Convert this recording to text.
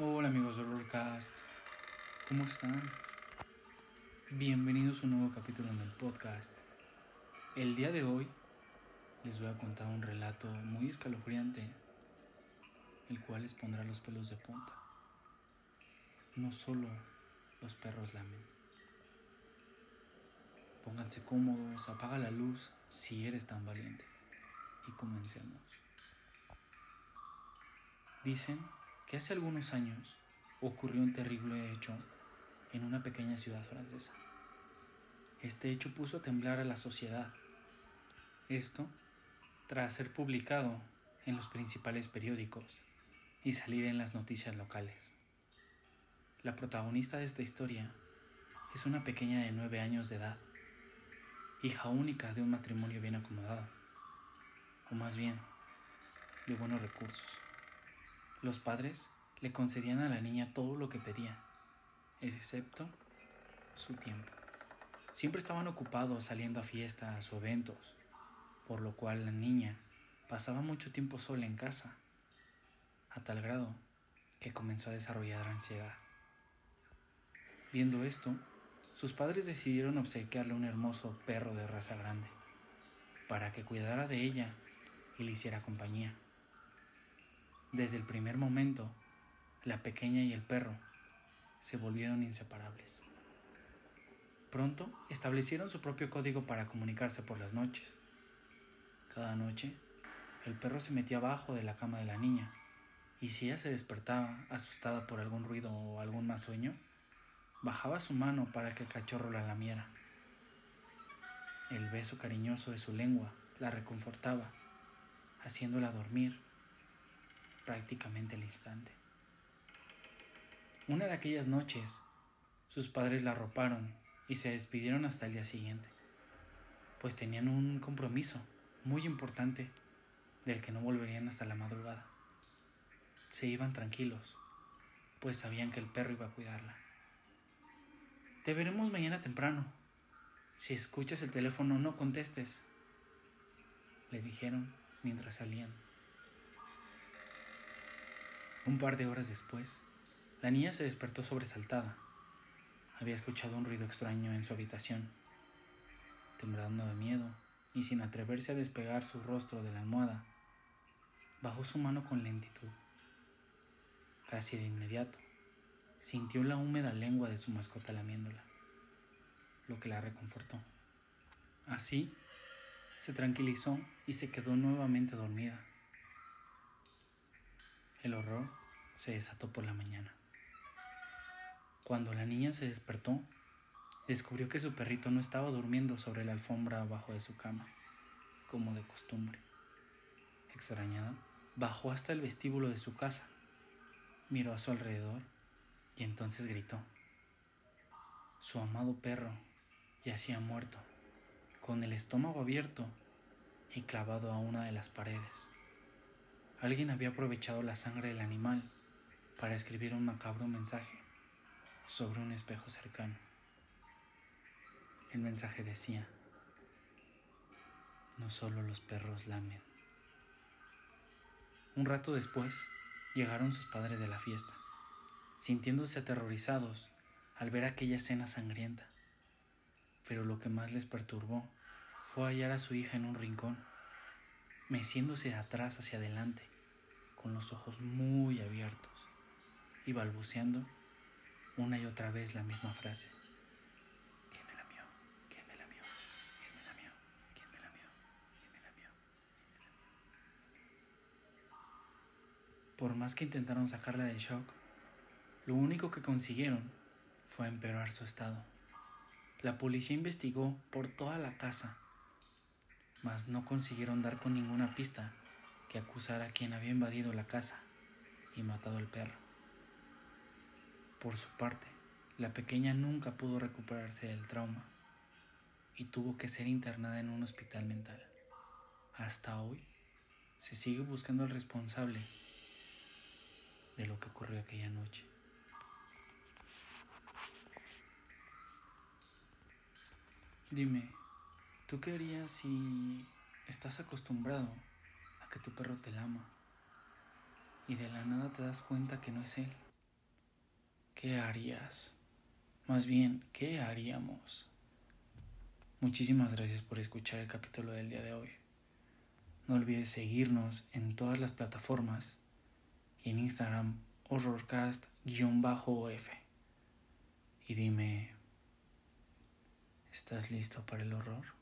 Hola amigos de Rollcast, ¿cómo están? Bienvenidos a un nuevo capítulo en el podcast. El día de hoy les voy a contar un relato muy escalofriante, el cual les pondrá los pelos de punta. No solo los perros lamen. Pónganse cómodos, apaga la luz si eres tan valiente y comencemos. Dicen que hace algunos años ocurrió un terrible hecho en una pequeña ciudad francesa. Este hecho puso a temblar a la sociedad. Esto tras ser publicado en los principales periódicos y salir en las noticias locales. La protagonista de esta historia es una pequeña de nueve años de edad, hija única de un matrimonio bien acomodado, o más bien, de buenos recursos. Los padres le concedían a la niña todo lo que pedía, excepto su tiempo. Siempre estaban ocupados saliendo a fiestas o eventos, por lo cual la niña pasaba mucho tiempo sola en casa, a tal grado que comenzó a desarrollar ansiedad. Viendo esto, sus padres decidieron obsequiarle un hermoso perro de raza grande, para que cuidara de ella y le hiciera compañía. Desde el primer momento, la pequeña y el perro se volvieron inseparables. Pronto establecieron su propio código para comunicarse por las noches. Cada noche, el perro se metía abajo de la cama de la niña, y si ella se despertaba asustada por algún ruido o algún más sueño, bajaba su mano para que el cachorro la lamiera. El beso cariñoso de su lengua la reconfortaba, haciéndola dormir prácticamente al instante. Una de aquellas noches, sus padres la arroparon y se despidieron hasta el día siguiente, pues tenían un compromiso muy importante del que no volverían hasta la madrugada. Se iban tranquilos, pues sabían que el perro iba a cuidarla. Te veremos mañana temprano. Si escuchas el teléfono no contestes, le dijeron mientras salían. Un par de horas después, la niña se despertó sobresaltada. Había escuchado un ruido extraño en su habitación. Temblando de miedo y sin atreverse a despegar su rostro de la almohada, bajó su mano con lentitud. Casi de inmediato, sintió la húmeda lengua de su mascota lamiéndola, lo que la reconfortó. Así, se tranquilizó y se quedó nuevamente dormida. El horror se desató por la mañana. Cuando la niña se despertó, descubrió que su perrito no estaba durmiendo sobre la alfombra abajo de su cama, como de costumbre. Extrañada, bajó hasta el vestíbulo de su casa, miró a su alrededor y entonces gritó. Su amado perro yacía muerto, con el estómago abierto y clavado a una de las paredes. Alguien había aprovechado la sangre del animal para escribir un macabro mensaje sobre un espejo cercano. El mensaje decía, no solo los perros lamen. Un rato después llegaron sus padres de la fiesta, sintiéndose aterrorizados al ver aquella escena sangrienta. Pero lo que más les perturbó fue hallar a su hija en un rincón meciéndose de atrás hacia adelante, con los ojos muy abiertos y balbuceando una y otra vez la misma frase. ¿Quién me lamió? ¿Quién me lamió? ¿Quién me lamió? ¿Quién me lamió? ¿Quién me lamió? Por más que intentaron sacarla del shock, lo único que consiguieron fue empeorar su estado. La policía investigó por toda la casa mas no consiguieron dar con ninguna pista que acusara a quien había invadido la casa y matado al perro. Por su parte, la pequeña nunca pudo recuperarse del trauma y tuvo que ser internada en un hospital mental. Hasta hoy se sigue buscando al responsable de lo que ocurrió aquella noche. Dime, ¿Tú qué harías si estás acostumbrado a que tu perro te lama y de la nada te das cuenta que no es él ¿qué harías? Más bien, ¿qué haríamos? Muchísimas gracias por escuchar el capítulo del día de hoy. No olvides seguirnos en todas las plataformas y en Instagram horrorcast-of. Y dime, ¿estás listo para el horror?